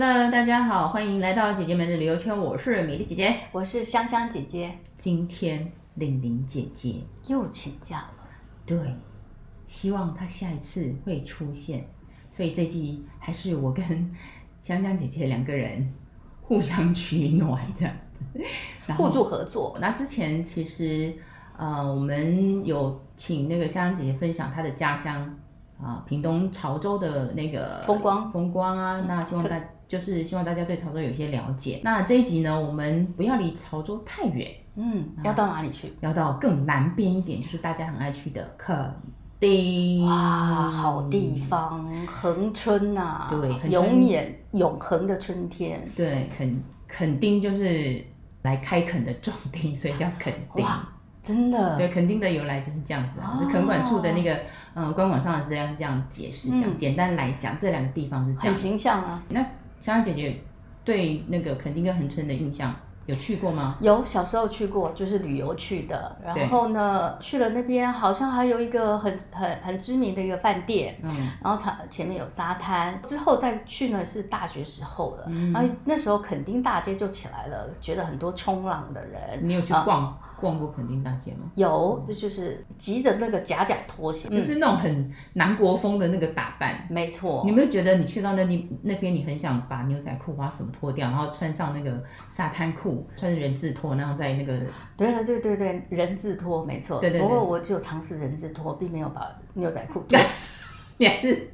Hello，大家好，欢迎来到姐姐们的旅游圈。我是美丽姐姐，我是香香姐姐。今天玲玲姐姐又请假了，对，希望她下一次会出现。所以这集还是我跟香香姐姐两个人互相取暖这样子，互助合作。那之前其实呃，我们有请那个香香姐姐分享她的家乡啊、呃，屏东潮州的那个风光风光啊。那希望大。就是希望大家对潮州有些了解。那这一集呢，我们不要离潮州太远，嗯，要到哪里去？要到更南边一点，就是大家很爱去的垦丁。哇，好地方，恒春呐、啊，对，永远永恒的春天。对，垦垦丁就是来开垦的壮丁，所以叫垦丁。哇，真的？对，垦丁的由来就是这样子啊。垦、哦、管处的那个嗯官网上的资料是这样解释，讲、嗯、简单来讲，这两个地方是这样。很形象啊。那香香姐姐对那个垦丁跟恒春的印象有去过吗？有，小时候去过，就是旅游去的。然后呢，去了那边好像还有一个很很很知名的一个饭店，嗯，然后前前面有沙滩。之后再去呢是大学时候了，嗯，然后那时候垦丁大街就起来了，觉得很多冲浪的人。你有去逛？嗯逛过垦丁大街吗？有，这就是急着那个夹脚拖鞋，就是那种很南国风的那个打扮。没错，你有没有觉得你去到那里那边，你很想把牛仔裤或什么脱掉，然后穿上那个沙滩裤，穿着人字拖，然后在那个……对了，对对对，人字拖，没错。对对对。不过我只有尝试人字拖，并没有把牛仔裤脱。你还是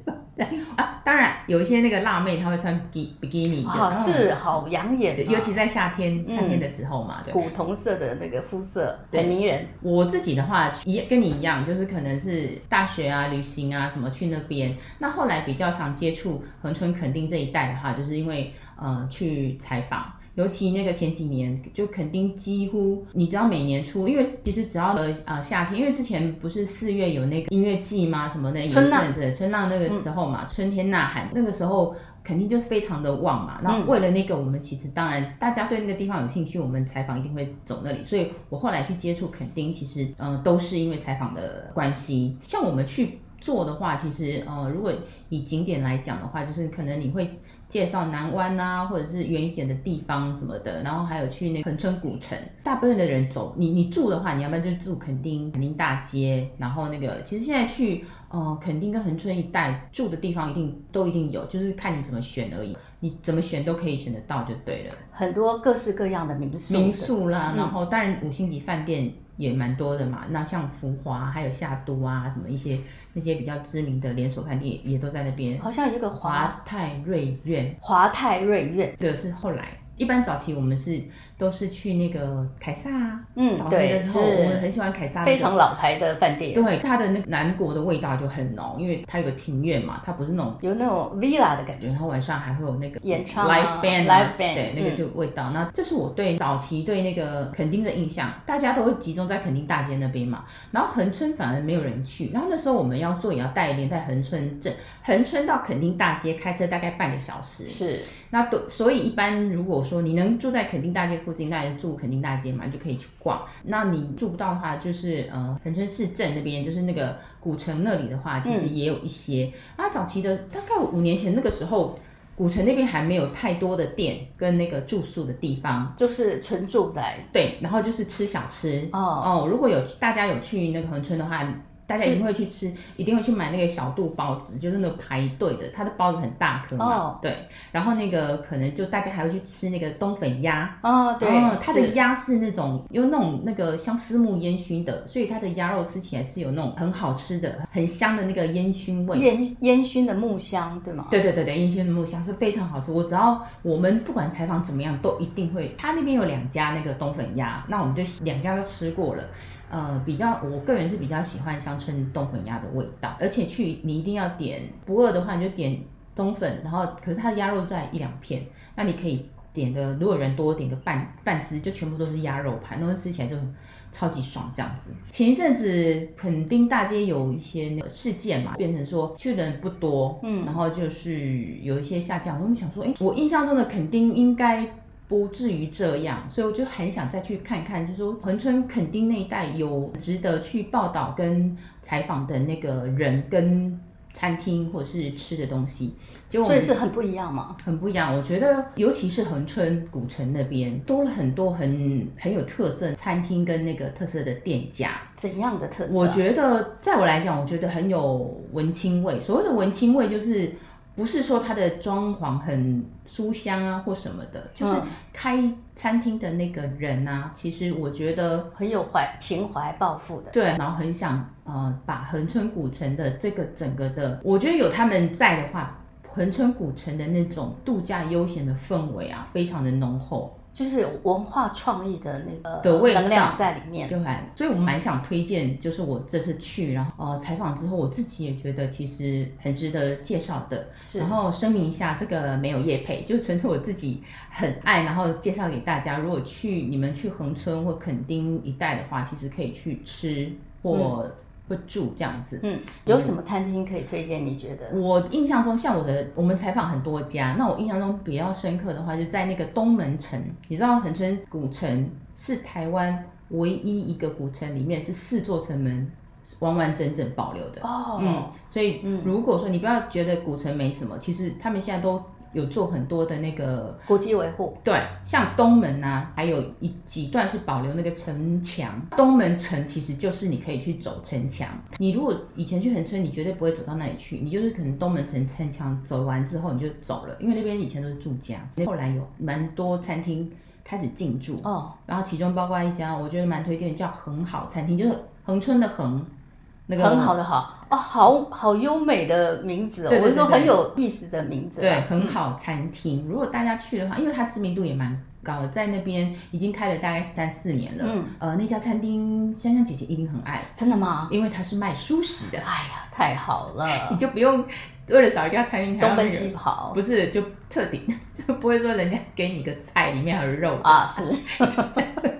啊，当然有一些那个辣妹，她会穿比比基尼，好是好养眼的，尤其在夏天夏天的时候嘛，对，古铜色的那个肤色很迷人。我自己的话一跟你一样，就是可能是大学啊、旅行啊什么去那边。那后来比较常接触恒春垦丁这一带的话，就是因为呃去采访。尤其那个前几年，就肯定几乎，你知道每年初，因为其实只要呃呃夏天，因为之前不是四月有那个音乐季吗？什么那春浪，春浪那个时候嘛，嗯、春天呐喊，那个时候肯定就非常的旺嘛。然后为了那个，我们其实当然大家对那个地方有兴趣，我们采访一定会走那里。所以我后来去接触垦丁，其实呃都是因为采访的关系。像我们去做的话，其实呃如果以景点来讲的话，就是可能你会。介绍南湾啊，或者是远一点的地方什么的，然后还有去那个恒春古城。大部分的人走，你你住的话，你要不然就住垦丁垦丁大街，然后那个其实现在去呃垦丁跟恒春一带住的地方一定都一定有，就是看你怎么选而已。你怎么选都可以选得到就对了。很多各式各样的民宿，民宿啦，然后当然五星级饭店也蛮多的嘛。嗯、那像福华还有夏都啊，什么一些。那些比较知名的连锁饭店也都在那边，好像有一个华，华泰瑞苑，华泰瑞苑，这个是后来。一般早期我们是都是去那个凯撒，嗯，早期的时候我们很喜欢凯撒，非常老牌的饭店。对，它的那个南国的味道就很浓，因为它有个庭院嘛，它不是那种有那种 villa 的感觉，然后晚上还会有那个演唱 live band，live band，, live band 对，那个就味道。那、嗯、这是我对早期对那个垦丁的印象，大家都会集中在垦丁大街那边嘛，然后恒春反而没有人去。然后那时候我们要做也要带连在恒春镇，恒春到垦丁大街开车大概半个小时，是。那都所以一般如果说你能住在垦丁大街附近，那就住垦丁大街嘛，就可以去逛。那你住不到的话，就是呃恒春市镇那边，就是那个古城那里的话，其实也有一些。啊、嗯，早期的大概五年前那个时候，古城那边还没有太多的店跟那个住宿的地方，就是纯住宅。对，然后就是吃小吃。哦哦，如果有大家有去那个恒春的话。大家一定会去吃，一定会去买那个小肚包子，就是那个排队的，它的包子很大颗嘛，oh. 对。然后那个可能就大家还会去吃那个冬粉鸭，哦、oh, 对，它的鸭是那种有那种那个像丝木烟熏的，所以它的鸭肉吃起来是有那种很好吃的、很香的那个烟熏味，烟烟熏的木香，对吗？对对对对，烟熏的木香是非常好吃。我只要我们不管采访怎么样，都一定会。他那边有两家那个冬粉鸭，那我们就两家都吃过了。呃，比较我个人是比较喜欢乡村冬粉鸭的味道，而且去你一定要点，不饿的话你就点冬粉，然后可是它的鸭肉在一两片，那你可以点的，如果人多点个半半只，就全部都是鸭肉盘，那吃起来就超级爽这样子。前一阵子垦丁大街有一些那个事件嘛，变成说去的人不多，嗯，然后就是有一些下降，我们想说，哎，我印象中的垦丁应该。不至于这样，所以我就很想再去看看，就是说恒春垦丁那一带有值得去报道跟采访的那个人跟餐厅或者是吃的东西，结果所以是很不一样嘛？很不一样。我觉得，尤其是恒春古城那边多了很多很很有特色餐厅跟那个特色的店家。怎样的特色？我觉得，在我来讲，我觉得很有文青味。所谓的文青味，就是。不是说它的装潢很书香啊或什么的，就是开餐厅的那个人啊，其实我觉得很有怀情怀抱负的，对，然后很想呃把恒春古城的这个整个的，我觉得有他们在的话，恒春古城的那种度假悠闲的氛围啊，非常的浓厚。就是有文化创意的那个的味道在里面，对，所以我蛮想推荐，就是我这次去，然后呃采访之后，我自己也觉得其实很值得介绍的。是，然后声明一下，这个没有业配，就纯粹我自己很爱，然后介绍给大家。如果去你们去恒春或垦丁一带的话，其实可以去吃或。嗯不住这样子，嗯，有什么餐厅可以推荐？你觉得？我印象中，像我的，我们采访很多家，那我印象中比较深刻的话，就在那个东门城。你知道恒春古城是台湾唯一一个古城里面是四座城门完完整整保留的哦，嗯，所以如果说你不要觉得古城没什么，其实他们现在都。有做很多的那个古迹维护，对，像东门啊，还有一几段是保留那个城墙。东门城其实就是你可以去走城墙。你如果以前去横村，你绝对不会走到那里去，你就是可能东门城城墙走完之后你就走了，因为那边以前都是住家。后来有蛮多餐厅开始进驻哦，然后其中包括一家我觉得蛮推荐，叫很好餐厅，就是恒春的恒。那个很好的好哦，好好优美的名字哦，对对对对，我是说很有意思的名字。对，很好餐厅，嗯，如果大家去的话，因为它知名度也蛮高的，在那边已经开了大概三四年了。嗯，呃，那家餐厅香香姐姐一定很爱。真的吗？因为它是卖熟食的。哎呀，太好了，你就不用为了找一家餐厅东奔西跑，不是就特定 就不会说人家给你个菜里面还有肉啊，是。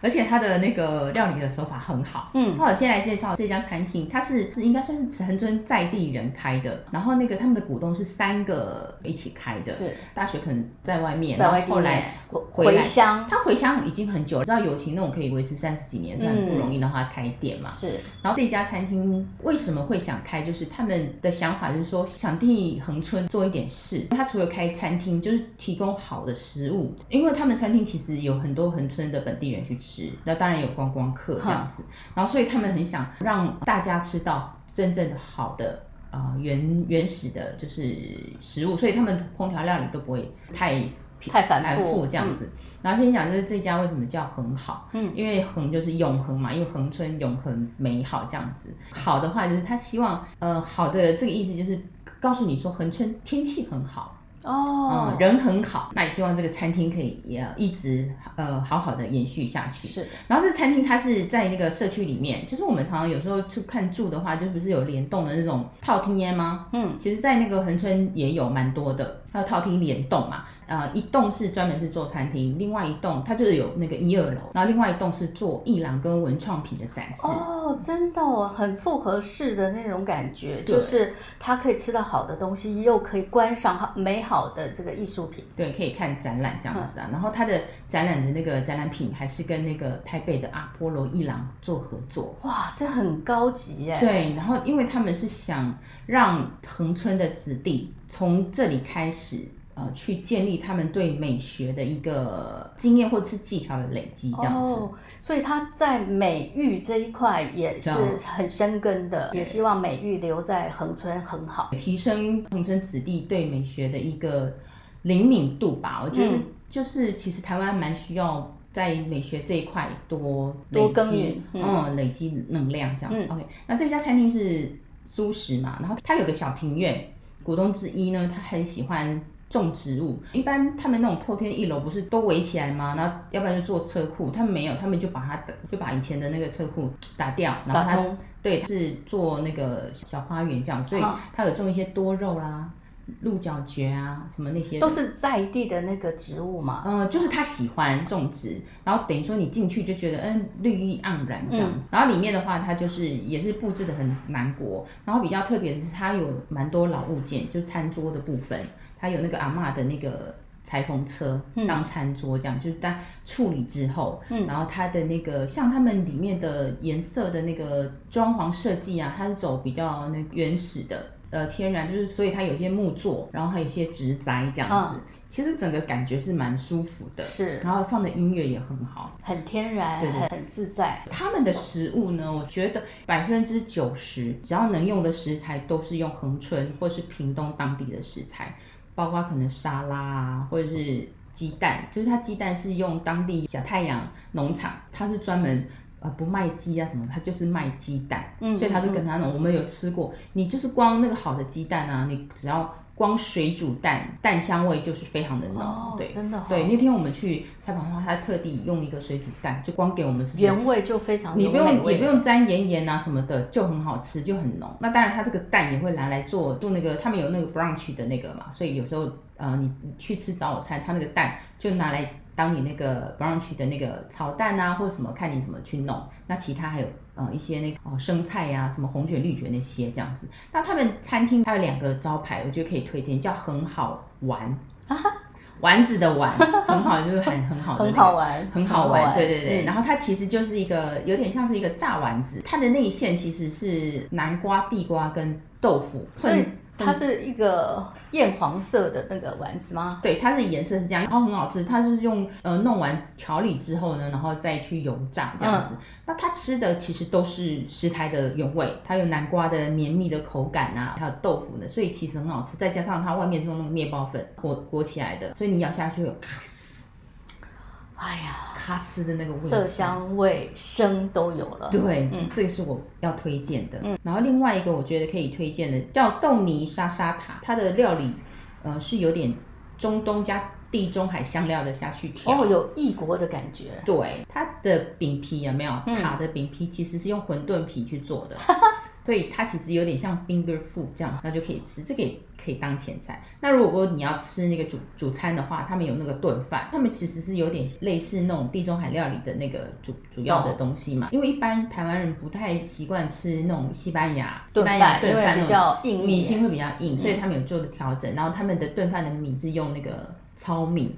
而且它的那个料理的手法很好。嗯，那我先来介绍这家餐厅，它是是应该算是恒春在地人开的。然后那个他们的股东是三个一起开的。是，大学可能在外面，在外地后来回回乡。他回乡已经很久了，知道友情那种可以维持三十几年，算不容易让他开店嘛。是。然后这家餐厅为什么会想开？就是他们的想法就是说想替恒春做一点事。他除了开餐厅，就是提供好的食物，因为他们餐厅其实有很多恒春的本地人去吃，那当然有观光客这样子，然后所以他们很想让大家吃到真正的好的呃原原始的就是食物，所以他们烹调料理都不会太太繁复这样子。嗯、然后先讲就是这家为什么叫恒好，嗯，因为恒就是永恒嘛，因为恒春永恒美好这样子。好的话就是他希望呃好的这个意思就是告诉你说恒春天气很好。哦、嗯，人很好，那也希望这个餐厅可以也一直呃好好的延续下去。是，然后这餐厅它是在那个社区里面，就是我们常常有时候去看住的话，就不是有联动的那种套厅烟吗？嗯，其实，在那个恒春也有蛮多的。还有套厅联动嘛，呃，一栋是专门是做餐厅，另外一栋它就是有那个一二楼，然后另外一栋是做艺廊跟文创品的展示。哦，真的哦，很复合式的那种感觉，就是它可以吃到好的东西，又可以观赏好美好的这个艺术品。对，可以看展览这样子啊。然后它的展览的那个展览品还是跟那个台北的阿波罗艺廊做合作。哇，这很高级耶。对，然后因为他们是想让恒春的子弟。从这里开始，呃，去建立他们对美学的一个经验或者是技巧的累积，这样子。哦，所以他在美育这一块也是很深根的，也希望美育留在恒春很好，提升恒春子弟对美学的一个灵敏度吧。我觉得就是其实台湾蛮需要在美学这一块多累积，嗯，嗯，累积能量这样。嗯，OK，那这家餐厅是蔬食嘛，然后他有个小庭院。股东之一呢，他很喜欢种植物。一般他们那种透天一楼不是都围起来吗？然后要不然就做车库，他们没有，他们就把它就把以前的那个车库 打掉，然后他对是做那个小花园这样，所以他有种一些多肉啦。鹿角蕨啊，什么那些都是在地的那个植物嘛。嗯、呃，就是他喜欢种植，然后等于说你进去就觉得嗯绿意盎然这样子。嗯、然后里面的话，它就是也是布置的很南国。然后比较特别的是，它有蛮多老物件，就餐桌的部分，它有那个阿嬷的那个裁缝车当餐桌这样，嗯、就是当处理之后，嗯，然后它的那个像他们里面的颜色的那个装潢设计啊，它是走比较那个原始的。呃天然，就是所以它有些木作，然后还有一些植栽这样子。嗯其实整个感觉是蛮舒服的，是，然后放的音乐也很好，很天然，对，很自在。他们的食物呢，我觉得百分之九十只要能用的食材都是用恒春或是屏东当地的食材，包括可能沙拉啊，或者是鸡蛋，就是它鸡蛋是用当地小太阳农场，它是专门呃不卖鸡啊什么，它就是卖鸡蛋，嗯，所以他就跟他那种，我们有吃过，你就是光那个好的鸡蛋啊，你只要。光水煮蛋，蛋香味就是非常的浓，哦、对，真的、哦。对，那天我们去采访的话，他特地用一个水煮蛋，就光给我们吃，原味就非常，你不用也不用沾盐盐啊什么的，就很好吃，就很浓。那当然，他这个蛋也会拿来做做那个，他们有那个 brunch 的那个嘛，所以有时候呃，你去吃早餐，他那个蛋就拿来。当你那个 brunch 的那个炒蛋啊，或者什么，看你怎么去弄。那其他还有呃一些那个哦生菜呀、啊，什么红卷绿卷那些这样子。那他们餐厅还有两个招牌，我觉得可以推荐，叫很好玩，啊丸子的丸，很好就是很很好的、那个，很好玩，很好玩。对对对、嗯，然后它其实就是一个有点像是一个炸丸子，它的内馅其实是南瓜、地瓜跟豆腐，所以。它是一个艳黄色的那个丸子吗？对，它的颜色是这样，然后很好吃。它是用呃弄完调理之后呢，然后再去油炸这样子。嗯、那它吃的其实都是食材的原味，它有南瓜的绵密的口感啊，还有豆腐呢，所以其实很好吃。再加上它外面是用那个面包粉裹裹起来的，所以你咬下去有咔嘶，哎呀。它吃的那个味，色香味声都有了。对，嗯、这个是我要推荐的。嗯，然后另外一个我觉得可以推荐的叫豆泥沙沙塔，它的料理呃是有点中东加地中海香料的下去调。哦，有异国的感觉。对，它的饼皮有没有？塔的饼皮其实是用馄饨皮去做的。所以它其实有点像 finger food 这样，那就可以吃，这个也可以当前菜。那如果你要吃那个主主餐的话，他们有那个炖饭，他们其实是有点类似那种地中海料理的那个主主要的东西嘛。因为一般台湾人不太习惯吃那种西班牙炖饭，炖饭比较硬，米心会比较硬，所以他们有做的调整。然后他们的炖饭的米是用那个糙米。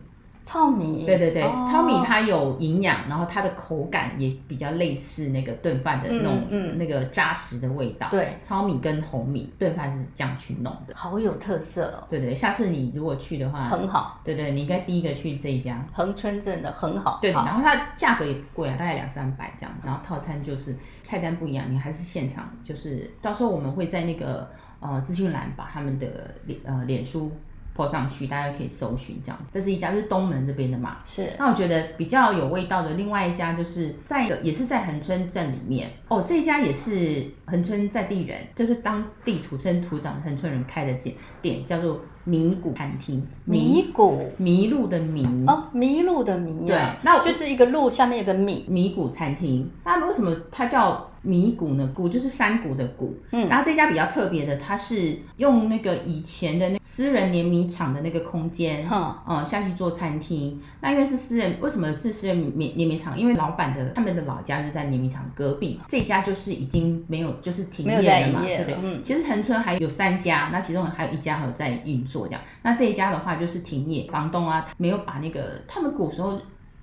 糙米，对对对，哦、糙米它有营养，然后它的口感也比较类似那个炖饭的那种，嗯嗯、那个扎实的味道。对，糙米跟红米炖饭是这样去弄的，好有特色哦。对对，下次你如果去的话，很好。对对，你应该第一个去这一家恒春镇的很好。对，然后它价格也不贵啊，大概两三百这样。然后套餐就是菜单不一样，你还是现场，就是到时候我们会在那个呃资讯栏把他们的脸呃脸书。拖上去，大家可以搜寻这样子。这是一家，是东门这边的嘛？是。那我觉得比较有味道的另外一家，就是在也是在恒春镇里面哦。这一家也是恒春在地人，就是当地土生土长的恒春人开的店，店叫做迷谷餐厅。迷谷，迷路的迷哦，迷路的迷啊。对，那我就是一个路下面有个米。迷谷餐厅，那为什么它叫迷谷呢？谷就是山谷的谷。嗯。然后这家比较特别的，它是用那个以前的那。私人碾米厂的那个空间，嗯，嗯，下去做餐厅。那因为是私人，为什么是私人碾碾米厂？因为老板的他们的老家就在碾米厂隔壁，这家就是已经没有，就是停业了嘛，对不对？嗯，其实恒春还有三家，那其中还有一家还有在运作这样。那这一家的话就是停业，房东啊没有把那个他们古时候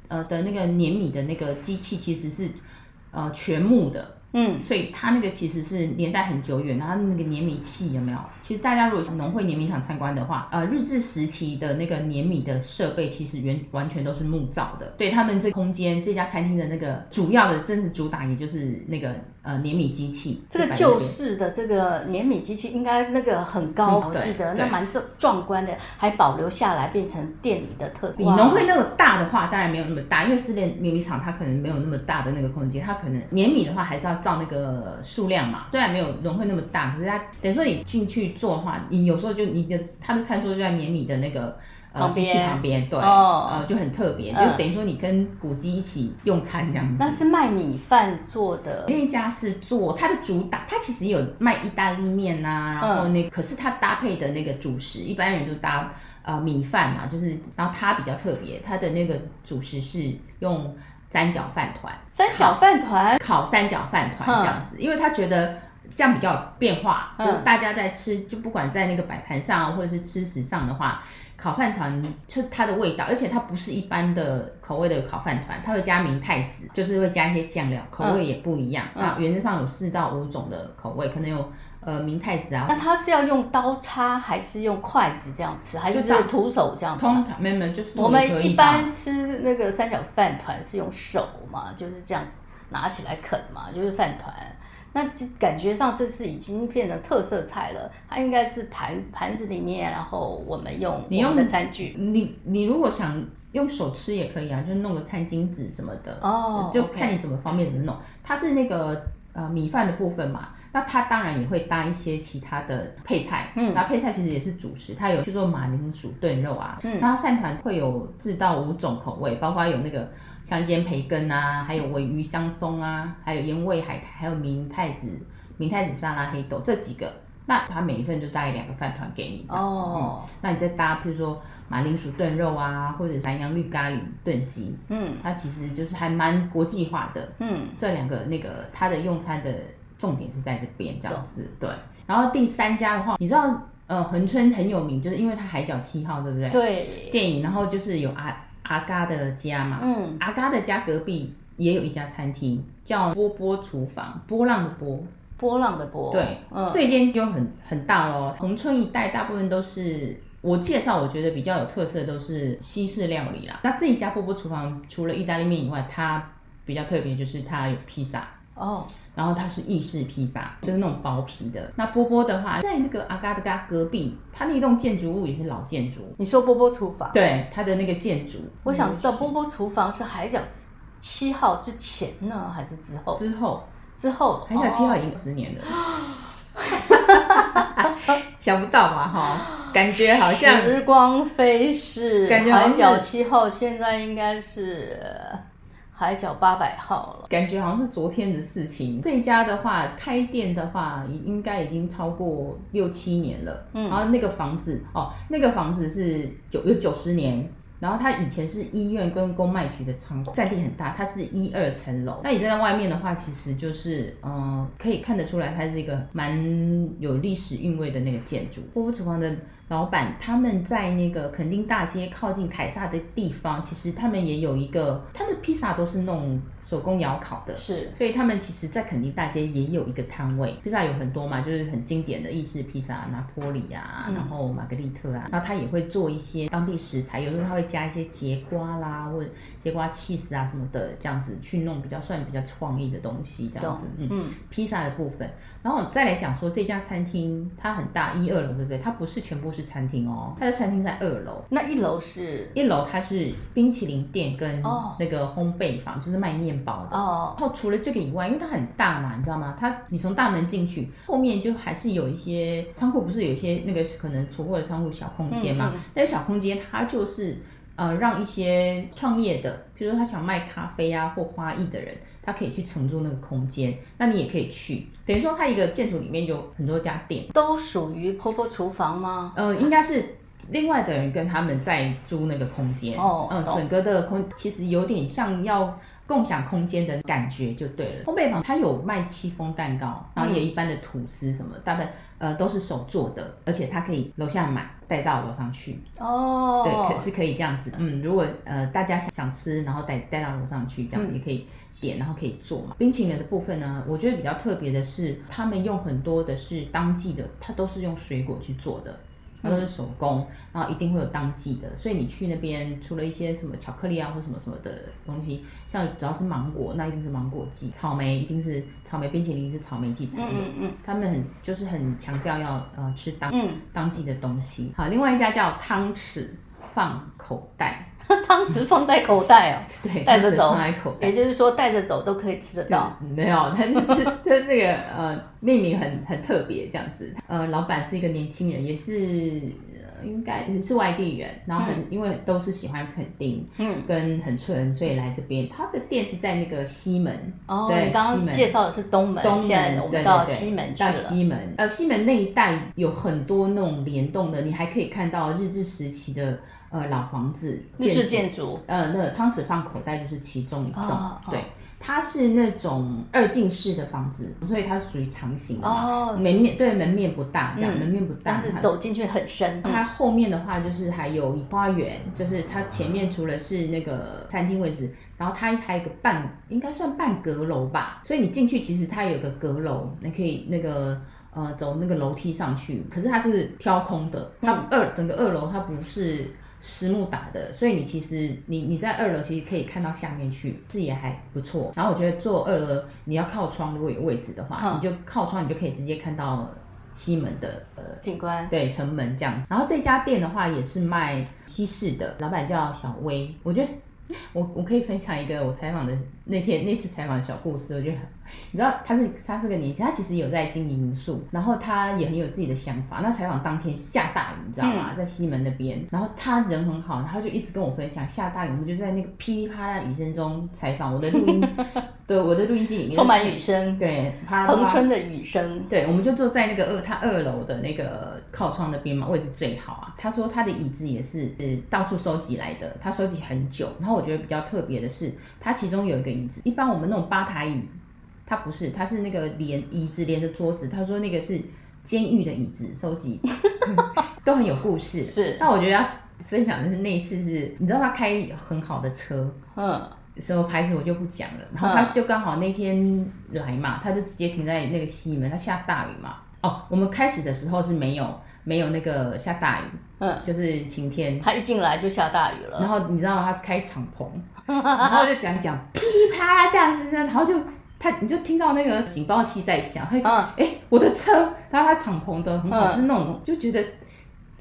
呃的那个碾米的那个机器其实是呃全木的。嗯，所以它那个其实是年代很久远，然后那个碾米器有没有？其实大家如果去农会碾米厂参观的话，呃，日治时期的那个碾米的设备其实原完全都是木造的。所以他们这空间这家餐厅的那个主要的真实主打也就是那个呃碾米机器。这个旧式的这个碾米机器应该那个很高，嗯、我记得那蛮壮壮观的，还保留下来变成店里的特色。比农会那个大的话，当然没有那么大，因为私人碾米厂它可能没有那么大的那个空间，它可能碾米的话还是要。照那个数量嘛，虽然没有农会那么大，可是它等于说你进去做的话，你有时候就你的它的餐桌就在碾米的那个呃机器旁边，对，哦、呃就很特别，就等于说你跟古迹一起用餐这样子。那是卖米饭做的，那一家是做它的主打，它其实有卖意大利面呐、啊，然后那、嗯、可是它搭配的那个主食，一般人都搭呃米饭嘛，就是然后它比较特别，它的那个主食是用。三角饭团，三角饭团，烤三角饭团这样子，因为他觉得这样比较有变化，就是大家在吃，就不管在那个摆盘上或者是吃食上的话，烤饭团吃它的味道，而且它不是一般的口味的烤饭团，它会加明太子，就是会加一些酱料，口味也不一样。那原则上有四到五种的口味，可能有。呃明太子啊。那它是要用刀叉还是用筷子这样吃，还是徒手这样子？通常没有没有，就是我们一般吃那个三角饭团是用手嘛，就是这样拿起来啃嘛，就是饭团。那感觉上这是已经变成特色菜了，它应该是盘盘子里面，然后我们用我们的餐具。你你，你如果想用手吃也可以啊，就弄个餐巾纸什么的哦，就看你怎么方便怎么弄。它是那个呃米饭的部分嘛，那它当然也会搭一些其他的配菜，嗯，那配菜其实也是主食，它有去做马铃薯炖肉啊，嗯，那饭团会有四到五种口味，包括有那个。香煎培根啊，还有尾鱼香松啊，还有盐味海苔，还有明太子、明太子沙拉黑豆这几个，那它每一份就大概两个饭团给你这样子。哦、嗯，那你再搭，譬如说马铃薯炖肉啊，或者南洋绿咖喱炖鸡，嗯，它其实就是还蛮国际化的。嗯，这两个那个它的用餐的重点是在这边这样子。对，然后第三家的话，你知道呃恒春很有名，就是因为它海角七号，对不对？对。电影，然后就是有阿。阿嘎的家嘛，嗯，阿嘎的家隔壁也有一家餐厅，叫波波厨房，波浪的波，波浪的波，对，嗯，这间就很很大咯。恒春一带大部分都是我介绍，我觉得比较有特色的都是西式料理啦。那这一家波波厨房除了意大利面以外，它比较特别就是它有披萨。哦，然后它是意式披萨，就是那种薄皮的。那波波的话，在那个阿嘎的嘎隔壁，它那栋建筑物也是老建筑。你说波波厨房？对，它的那个建筑。我想知道波波厨房是海角七号之前呢，还是之后？之后，之后。海角七号已经十年了。想不到吧？哈，感觉好像时光飞逝。感觉海角七号现在应该是。海角八百号了，感觉好像是昨天的事情。这一家的话，开店的话，应该已经超过六七年了。嗯，然后那个房子哦，那个房子是九有九十年，然后它以前是医院跟公卖局的仓库，占地很大，它是一二层楼。那你站在外面的话，其实就是嗯、呃，可以看得出来，它是一个蛮有历史韵味的那个建筑。波波厨房的。老板他们在那个垦丁大街靠近凯撒的地方，其实他们也有一个，他们的披萨都是弄手工窑烤的，是，所以他们其实，在垦丁大街也有一个摊位，披萨有很多嘛，就是很经典的意式披萨，拿坡里啊，然后玛格丽特啊，然后他也会做一些当地食材，有时候他会加一些节瓜啦，或者节瓜起司啊什么的，这样子去弄比较算比较创意的东西，这样子，嗯嗯，披萨的部分，然后再来讲说这家餐厅它很大，一二楼对不对？它不是全部。是餐厅哦，它的餐厅在二楼，那一楼是？一楼它是冰淇淋店跟那个烘焙坊，就是卖面包的哦。然后除了这个以外，因为它很大嘛，你知道吗？它你从大门进去，后面就还是有一些仓库，不是有一些那个可能储货的仓库小空间嘛？嗯嗯，那个小空间它就是呃让一些创业的，比如说他想卖咖啡啊或花艺的人。他可以去承租那个空间，那你也可以去，等于说它一个建筑里面有很多家店，都属于婆婆厨房吗？呃，应该是另外的人跟他们在租那个空间。哦，嗯，整个的空其实有点像要共享空间的感觉就对了。烘焙坊它有卖戚风蛋糕，然后也一般的吐司什么，嗯、大部分呃都是手做的，而且它可以楼下买带到楼上去。哦，对，可是可以这样子的。嗯，如果呃大家想吃，然后带带到楼上去，这样子也可以。嗯点然后可以做嘛。冰淇淋的部分呢，我觉得比较特别的是，他们用很多的是当季的，它都是用水果去做的，它都是手工，然后一定会有当季的。所以你去那边，除了一些什么巧克力啊或什么什么的东西，像主要是芒果，那一定是芒果季；草莓一定是草莓冰淇淋是草莓季才有。嗯嗯，他们很就是很强调要呃吃当当季的东西。好，另外一家叫汤匙放口袋。汤匙放在口袋哦，对，带着走，放在口袋，也就是说带着走都可以吃得到。没有，它是它那个呃命名很很特别这样子。呃，老板是一个年轻人，也是呃应该是外地人，然后很、嗯、因为都是喜欢垦丁，嗯，跟恒春，所以来这边。他的店是在那个西门哦，对，刚刚介绍的是东门，东门现在我们到西门去了。到西门，呃，西门那一带有很多那种联动的，你还可以看到日治时期的。呃，老房子，日式建筑，呃，那个汤匙放口袋就是其中一栋，哦、对，它是那种二进式的房子，所以它属于长形的，哦、门面对门面不大，这样、嗯、门面不大，但是走进去很深。它后面的话就是还有花园，就是它前面除了是那个餐厅位置，然后它还有一个半，应该算半阁楼吧，所以你进去其实它有个阁楼，你可以那个。呃走那个楼梯上去，可是它是挑空的，它二整个二楼它不是实木打的，所以你其实你你在二楼其实可以看到下面去，视野还不错。然后我觉得坐二楼你要靠窗，如果有位置的话，嗯、你就靠窗，你就可以直接看到西门的呃景观，对城门这样。然后这家店的话也是卖西式的，老板叫小薇，我觉得。我我可以分享一个我采访的那天那次采访的小故事，我觉得你知道他是他是个年轻，他其实有在经营民宿，然后他也很有自己的想法。那采访当天下大雨，你知道吗？在西门那边，然后他人很好，然后就一直跟我分享下大雨，我们就在那个噼里啪啦雨声中采访。我的录音，对，我的录音机里面充满雨声，对，恒春的雨声。对，我们就坐在那个二他二楼的那个靠窗那边嘛，位置最好啊。他说他的椅子也是呃到处收集来的，他收集很久，然后。我觉得比较特别的是，他其中有一个椅子，一般我们那种吧台椅，他不是，他是那个连椅子连着桌子。他说那个是监狱的椅子，收集 都很有故事。是，那我觉得要分享的是那一次是，你知道他开很好的车，嗯，什么牌子我就不讲了。然后他就刚好那天来嘛，他就直接停在那个西门，他下大雨嘛。哦，我们开始的时候是没有。没有那个下大雨，嗯，就是晴天。他一进来就下大雨了。然后你知道吗？他开敞篷，然后就讲讲噼里啪啦这样子，然后就他你就听到那个警报器在响，他哎、嗯欸、我的车，然后他敞篷的很好，嗯、是那种就觉得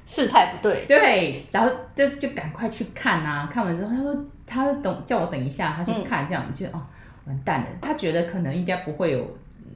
事态不对，对，然后就就赶快去看啊，看完之后他说他等叫我等一下，他去看这样，就、嗯、哦完蛋了，他觉得可能应该不会有。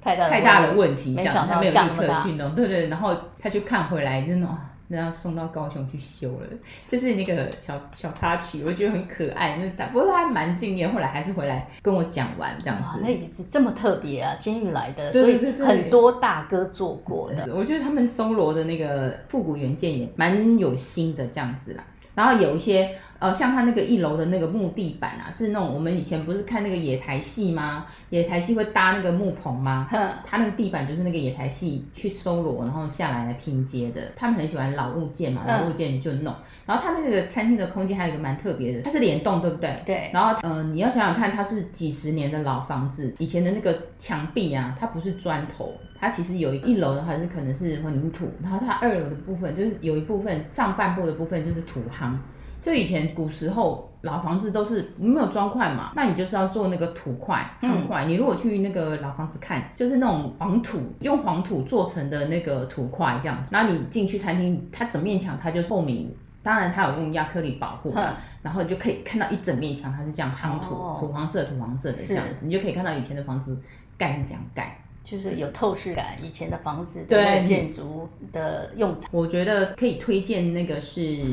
太大太大的问题，这样他没有立刻去弄，对对，然后他就看回来，就那种，然后送到高雄去修了。这是那个小小插曲，我觉得很可爱。那但不过他还蛮敬业，后来还是回来跟我讲完这样子。那椅子这么特别啊，监狱来的，所以很多大哥做过的。我觉得他们搜罗的那个复古元件也蛮有心的这样子啦。然后有一些。呃，像他那个一楼的那个木地板啊，是那种我们以前不是看那个野台戏吗？野台戏会搭那个木棚吗？哼，他那个地板就是那个野台戏去搜罗，然后下来来拼接的。他们很喜欢老物件嘛，老物件就弄。然后他那个餐厅的空间还有一个蛮特别的，它是联动，对不对？对。然后，呃，你要想想看，它是几十年的老房子，以前的那个墙壁啊，它不是砖头，它其实有一楼的话是可能是混凝土，然后它二楼的部分就是有一部分上半部的部分就是土夯。所以以前古时候老房子都是没有砖块嘛，那你就是要做那个土块、夯块。你如果去那个老房子看，就是那种黄土，用黄土做成的那个土块这样子。然后你进去餐厅，它整面墙它就透明，当然它有用亚克力保护，然后你就可以看到一整面墙它是这样夯土、土黄色、土黄色的这样子，你就可以看到以前的房子盖是这样盖，就是有透视感。以前的房子的建筑的用材，我觉得可以推荐那个是。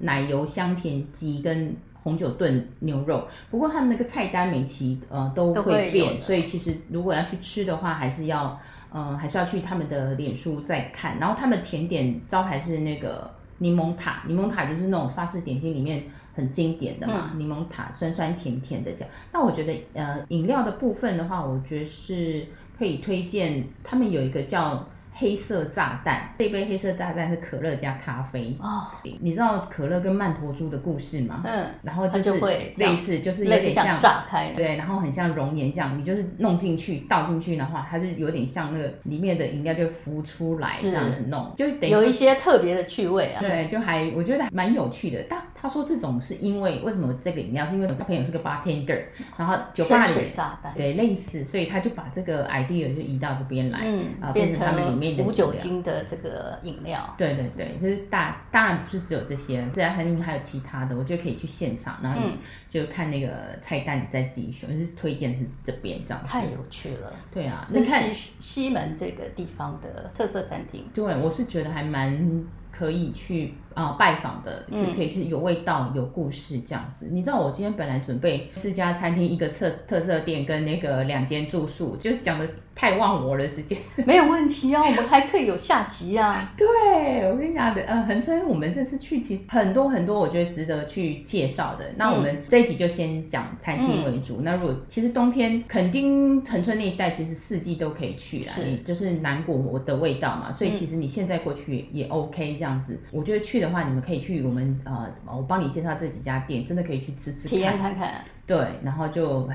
奶油香甜鸡跟红酒炖牛肉，不过他们那个菜单每期呃都会变，会所以其实如果要去吃的话，还是要呃还是要去他们的脸书再看。然后他们甜点招牌是那个柠檬塔，柠檬塔就是那种法式点心里面很经典的嘛，嗯、柠檬塔酸酸甜甜的这样。那我觉得呃饮料的部分的话，我觉得是可以推荐他们有一个叫。黑色炸弹，这杯黑色炸弹是可乐加咖啡哦。你知道可乐跟曼陀珠的故事吗？嗯，然后就是类似，就是有点像炸开，对，然后很像熔岩这样，你就是弄进去倒进去的话，它就有点像那个里面的饮料就浮出来这样子弄，就等于有一些特别的趣味啊。对，就还我觉得蛮有趣的。但他说这种是因为为什么这个饮料是因为他朋友是个 bartender，然后酒吧里水炸弹对类似，所以他就把这个 idea 就移到这边来，嗯，啊，变成他们里面的。无酒精的这个饮料，对对对，就是大当然不是只有这些，这家餐厅还有其他的，我觉得可以去现场，然后你就看那个菜单，你再自己选。就是推荐是这边这样子，太有趣了。对啊，那西西门这个地方的特色餐厅，对，我是觉得还蛮可以去。啊、哦，拜访的就可以是有味道、有故事这样子。你知道我今天本来准备四家餐厅、一个特特色店跟那个两间住宿，就讲的太忘我了时间。没有问题啊，我们还可以有下集啊。对，我跟你讲的，呃，恒春我们这次去其实很多很多，我觉得值得去介绍的。那我们这一集就先讲餐厅为主。嗯、那如果其实冬天垦丁恒春那一带其实四季都可以去啦，是就是南国的味道嘛，所以其实你现在过去也 OK 这样子。我觉得去的。的话，你们可以去我们呃，我帮你介绍这几家店，真的可以去吃吃看，体验看看。对，然后就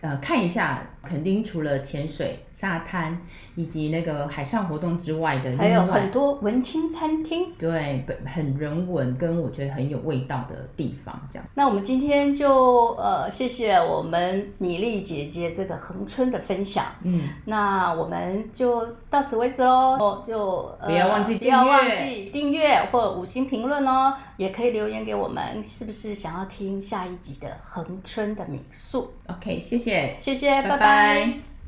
呃看一下，垦丁除了潜水、沙滩以及那个海上活动之外的，还有很多文青餐厅，对，很人文跟我觉得很有味道的地方。这样，那我们今天就呃谢谢我们米粒姐姐这个恒春的分享。嗯，那我们就到此为止喽。就、呃、不要忘记订阅，不要忘记订阅或五星评论哦，也可以留言给我们，是不是想要听下一集的恒春的民宿？OK，谢谢谢，谢谢，拜拜。拜拜。